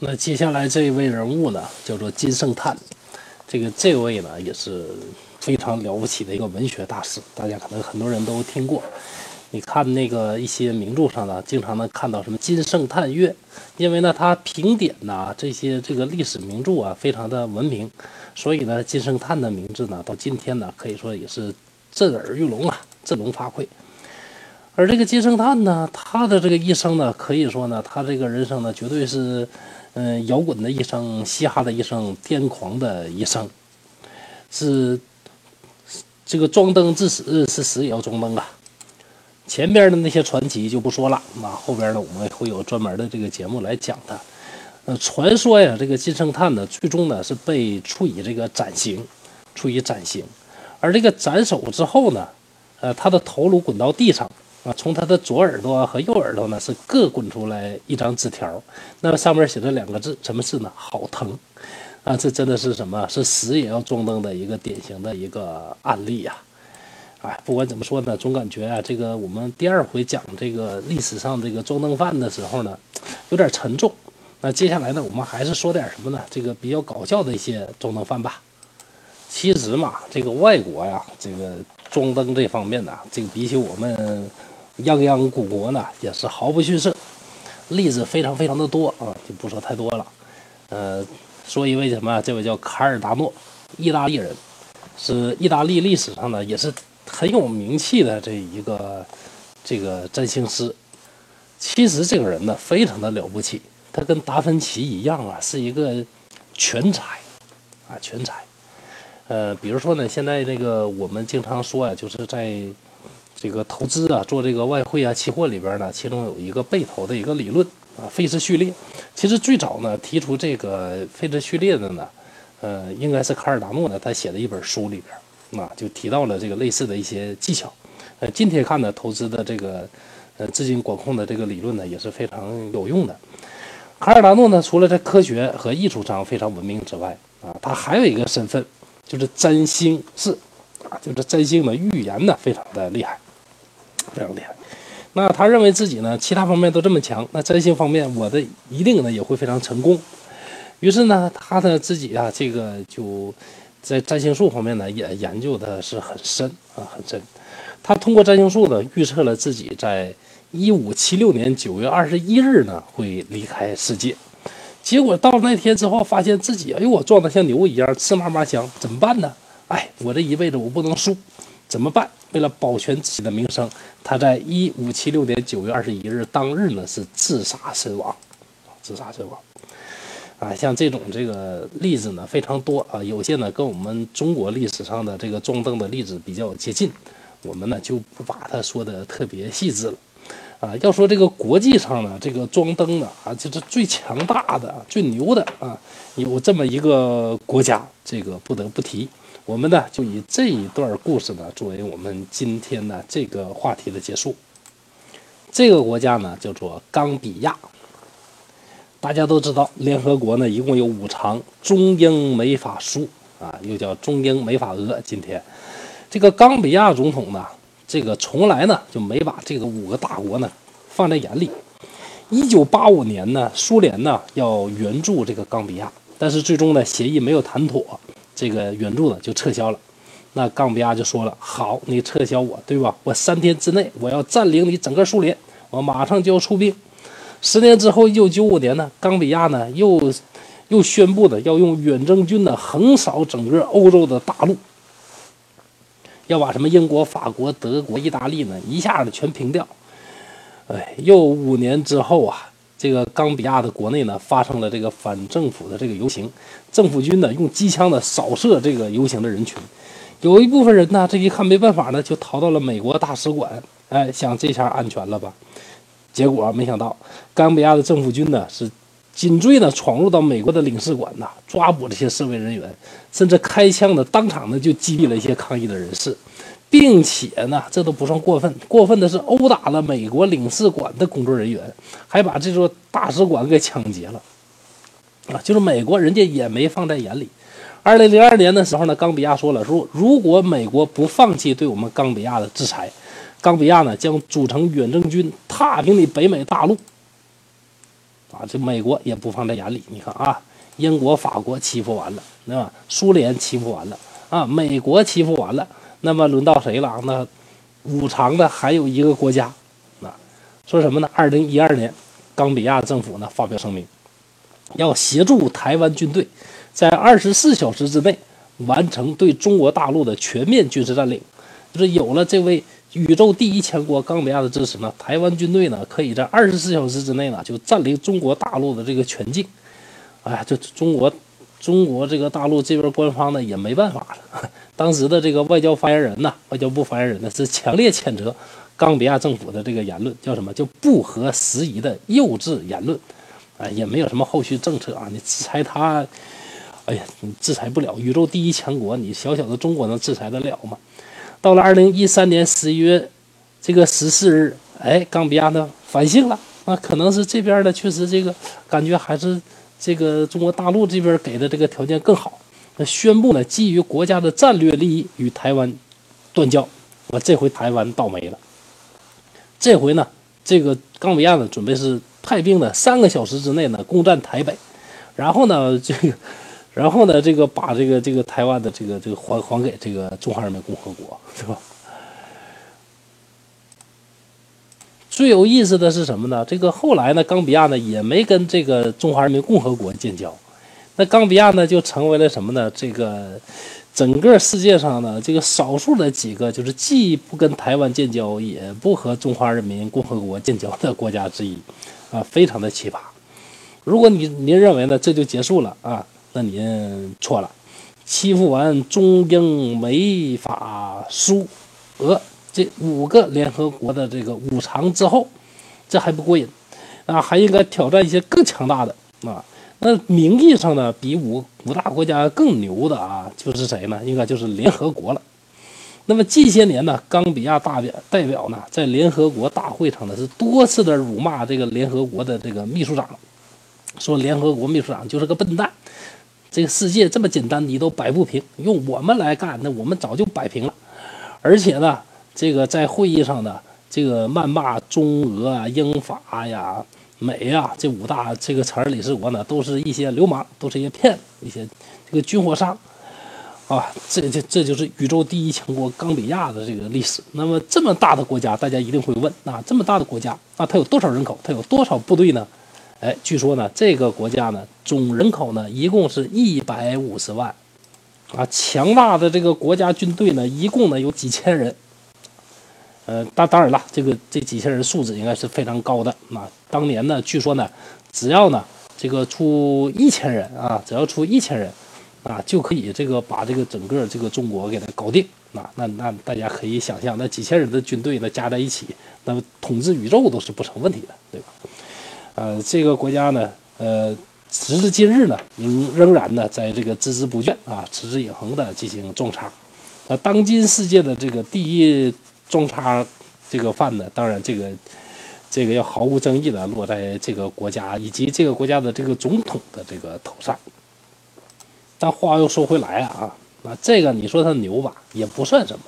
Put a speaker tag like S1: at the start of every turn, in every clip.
S1: 那接下来这一位人物呢，叫做金圣叹。这个这位呢，也是非常了不起的一个文学大师，大家可能很多人都听过。你看那个一些名著上呢，经常能看到什么金圣叹月，因为呢他评点呐这些这个历史名著啊，非常的闻名，所以呢金圣叹的名字呢，到今天呢可以说也是震耳欲聋啊，振聋发聩。而这个金圣叹呢，他的这个一生呢，可以说呢，他这个人生呢，绝对是，嗯，摇滚的一生，嘻哈的一生，癫狂的一生，是这个装灯至死，是死也要装灯啊。前边的那些传奇就不说了，那后边呢，我们会有专门的这个节目来讲它。呃，传说呀，这个金圣叹呢，最终呢是被处以这个斩刑，处以斩刑。而这个斩首之后呢，呃，他的头颅滚到地上啊，从他的左耳朵和右耳朵呢是各滚出来一张纸条，那么上面写着两个字，什么字呢？好疼啊！这真的是什么？是死也要装灯的一个典型的一个案例呀。哎，不管怎么说呢，总感觉啊，这个我们第二回讲这个历史上这个装灯犯的时候呢，有点沉重。那接下来呢，我们还是说点什么呢？这个比较搞笑的一些装灯犯吧。其实嘛，这个外国呀，这个装灯这方面呢，这个比起我们泱泱古国呢，也是毫不逊色，例子非常非常的多啊，就不说太多了。呃，说一位什么？这位叫卡尔达诺，意大利人，是意大利历史上呢，也是。很有名气的这一个这个占星师，其实这个人呢非常的了不起，他跟达芬奇一样啊，是一个全才啊全才。呃，比如说呢，现在那个我们经常说啊，就是在这个投资啊，做这个外汇啊、期货里边呢，其中有一个被投的一个理论啊，费氏序列。其实最早呢提出这个费氏序列的呢，呃，应该是卡尔达诺呢，他写的一本书里边。啊，就提到了这个类似的一些技巧。呃，今天看呢，投资的这个呃资金管控的这个理论呢，也是非常有用的。卡尔达诺呢，除了在科学和艺术上非常闻名之外，啊，他还有一个身份，就是占星师，啊，就是占星的预言呢，非常的厉害，非常厉害。那他认为自己呢，其他方面都这么强，那占星方面我的一定呢也会非常成功。于是呢，他的自己啊，这个就。在占星术方面呢，也研究的是很深啊，很深。他通过占星术呢，预测了自己在一五七六年九月二十一日呢会离开世界。结果到了那天之后，发现自己哎呦，我撞得像牛一样，吃嘛嘛香，怎么办呢？哎，我这一辈子我不能输，怎么办？为了保全自己的名声，他在一五七六年九月二十一日当日呢是自杀身亡，自杀身亡。啊，像这种这个例子呢非常多啊，有些呢跟我们中国历史上的这个装灯的例子比较接近，我们呢就不把它说的特别细致了。啊，要说这个国际上呢，这个装灯的啊，就是最强大的、最牛的啊，有这么一个国家，这个不得不提。我们呢就以这一段故事呢作为我们今天呢这个话题的结束。这个国家呢叫做冈比亚。大家都知道，联合国呢一共有五常中英美法苏啊，又叫中英美法俄。今天，这个冈比亚总统呢，这个从来呢就没把这个五个大国呢放在眼里。一九八五年呢，苏联呢要援助这个冈比亚，但是最终呢协议没有谈妥，这个援助呢就撤销了。那冈比亚就说了：“好，你撤销我，对吧？我三天之内我要占领你整个苏联，我马上就要出兵。”十年之后，一九九五年呢，冈比亚呢又又宣布呢要用远征军呢横扫整个欧洲的大陆，要把什么英国、法国、德国、意大利呢一下子全平掉。哎，又五年之后啊，这个冈比亚的国内呢发生了这个反政府的这个游行，政府军呢用机枪呢扫射这个游行的人群，有一部分人呢这一看没办法呢，就逃到了美国大使馆，哎，想这下安全了吧。结果没想到，冈比亚的政府军呢是紧追呢闯入到美国的领事馆呐，抓捕这些示威人员，甚至开枪的当场呢就击毙了一些抗议的人士，并且呢这都不算过分，过分的是殴打了美国领事馆的工作人员，还把这座大使馆给抢劫了，啊，就是美国人家也没放在眼里。二零零二年的时候呢，冈比亚说了说，如果美国不放弃对我们冈比亚的制裁。冈比亚呢将组成远征军踏平你北美大陆，啊，这美国也不放在眼里。你看啊，英国、法国欺负完了，对吧？苏联欺负完了啊，美国欺负完了，那么轮到谁了？那五常的还有一个国家，啊，说什么呢？二零一二年，冈比亚政府呢发表声明，要协助台湾军队在二十四小时之内完成对中国大陆的全面军事占领。就是有了这位宇宙第一强国冈比亚的支持呢，台湾军队呢可以在二十四小时之内呢就占领中国大陆的这个全境。哎呀，这中国中国这个大陆这边官方呢也没办法了。当时的这个外交发言人呢，外交部发言人呢是强烈谴责冈比亚政府的这个言论，叫什么？叫不合时宜的幼稚言论。哎，也没有什么后续政策啊，你制裁他，哎呀，你制裁不了宇宙第一强国，你小小的中国能制裁得了吗？到了二零一三年十一月这个十四日，哎，冈比亚呢反省了，那可能是这边呢确实这个感觉还是这个中国大陆这边给的这个条件更好，那宣布呢基于国家的战略利益与台湾断交，我这回台湾倒霉了，这回呢这个冈比亚呢准备是派兵呢三个小时之内呢攻占台北，然后呢 这个。然后呢，这个把这个这个台湾的这个这个还还给这个中华人民共和国，是吧？最有意思的是什么呢？这个后来呢，冈比亚呢也没跟这个中华人民共和国建交，那冈比亚呢就成为了什么呢？这个整个世界上呢，这个少数的几个就是既不跟台湾建交，也不和中华人民共和国建交的国家之一，啊，非常的奇葩。如果你您认为呢，这就结束了啊？那您错了，欺负完中英美法苏俄这五个联合国的这个五常之后，这还不过瘾啊，还应该挑战一些更强大的啊。那名义上呢，比五五大国家更牛的啊，就是谁呢？应该就是联合国了。那么近些年呢，冈比亚大表代表呢，在联合国大会上呢，是多次的辱骂这个联合国的这个秘书长，说联合国秘书长就是个笨蛋。这个世界这么简单，你都摆不平，用我们来干，那我们早就摆平了。而且呢，这个在会议上呢，这个谩骂中俄啊、英法呀、美呀这五大这个常任理事国呢，都是一些流氓，都是一些骗子，一些这个军火商啊。这这这就是宇宙第一强国冈比亚的这个历史。那么这么大的国家，大家一定会问：啊，这么大的国家，那它有多少人口？它有多少部队呢？哎，据说呢，这个国家呢，总人口呢，一共是一百五十万，啊，强大的这个国家军队呢，一共呢有几千人，呃，当当然了，这个这几千人素质应该是非常高的。啊，当年呢，据说呢，只要呢这个出一千人啊，只要出一千人，啊，就可以这个把这个整个这个中国给它搞定。啊，那那大家可以想象，那几千人的军队呢，加在一起，那么统治宇宙都是不成问题的，对吧？呃，这个国家呢，呃，时至今日呢，仍仍然呢，在这个孜孜不倦啊，持之以恒的进行种茶。那当今世界的这个第一中插这个饭呢，当然这个这个要毫无争议的落在这个国家以及这个国家的这个总统的这个头上。但话又说回来啊，啊，这个你说他牛吧，也不算什么。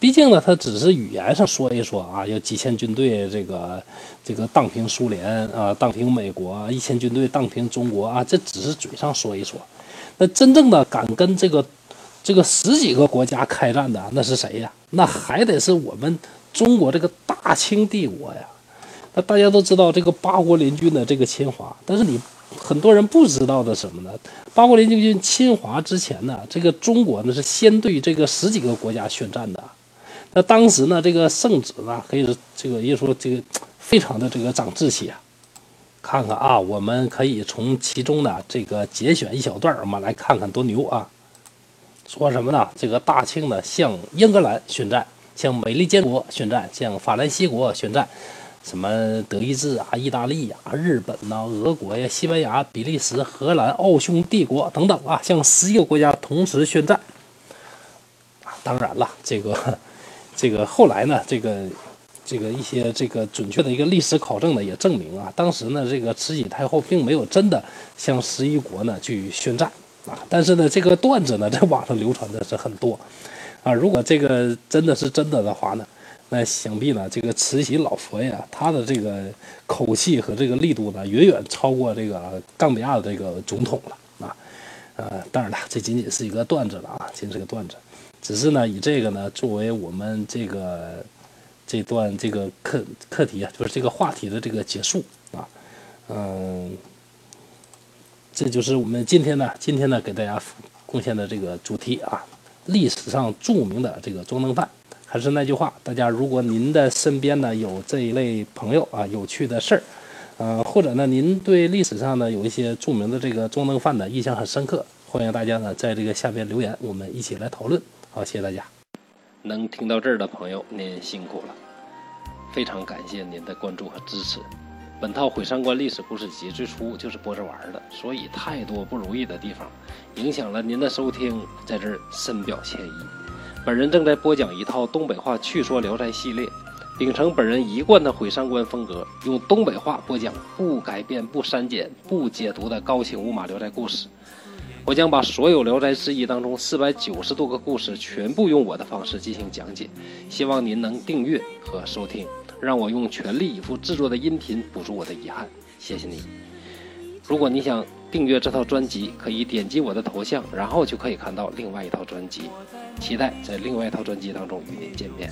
S1: 毕竟呢，他只是语言上说一说啊，有几千军队，这个这个荡平苏联啊，荡平美国，一千军队荡平中国啊，这只是嘴上说一说。那真正的敢跟这个这个十几个国家开战的，那是谁呀？那还得是我们中国这个大清帝国呀。那大家都知道这个八国联军的这个侵华，但是你很多人不知道的什么呢？八国联军侵华之前呢，这个中国呢是先对这个十几个国家宣战的。那当时呢，这个圣旨呢，可以说这个也说这个非常的这个长志气啊。看看啊，我们可以从其中呢这个节选一小段我们来看看多牛啊。说什么呢？这个大清呢向英格兰宣战，向美利坚国宣战，向法兰西国宣战，什么德意志啊、意大利呀、日本呐、俄国呀、西班牙、比利时、荷兰、奥匈帝国等等啊，向十一个国家同时宣战。啊，当然了，这个。这个后来呢，这个这个一些这个准确的一个历史考证呢，也证明啊，当时呢，这个慈禧太后并没有真的向十一国呢去宣战啊。但是呢，这个段子呢，在网上流传的是很多啊。如果这个真的是真的的话呢，那想必呢，这个慈禧老佛爷啊他的这个口气和这个力度呢，远远超过这个冈比亚的这个总统了啊。呃，当然了，这仅仅是一个段子了啊，仅是个段子。只是呢，以这个呢作为我们这个这段这个课课题啊，就是这个话题的这个结束啊。嗯，这就是我们今天呢，今天呢给大家贡献的这个主题啊，历史上著名的这个装灯犯。还是那句话，大家如果您的身边呢有这一类朋友啊，有趣的事儿，呃，或者呢您对历史上呢有一些著名的这个装灯犯呢印象很深刻，欢迎大家呢在这个下边留言，我们一起来讨论。好，谢谢大家。能听到这儿的朋友，您辛苦了，非常感谢您的关注和支持。本套《毁三观历史故事集》最初就是播着玩的，所以太多不如意的地方，影响了您的收听，在这儿深表歉意。本人正在播讲一套东北话趣说《聊斋》系列，秉承本人一贯的毁三观风格，用东北话播讲不改变、不删减、不解读的高清无码《聊斋》故事。我将把所有《聊斋志异》当中四百九十多个故事全部用我的方式进行讲解，希望您能订阅和收听，让我用全力以赴制作的音频补足我的遗憾。谢谢你。如果你想订阅这套专辑，可以点击我的头像，然后就可以看到另外一套专辑。期待在另外一套专辑当中与您见面。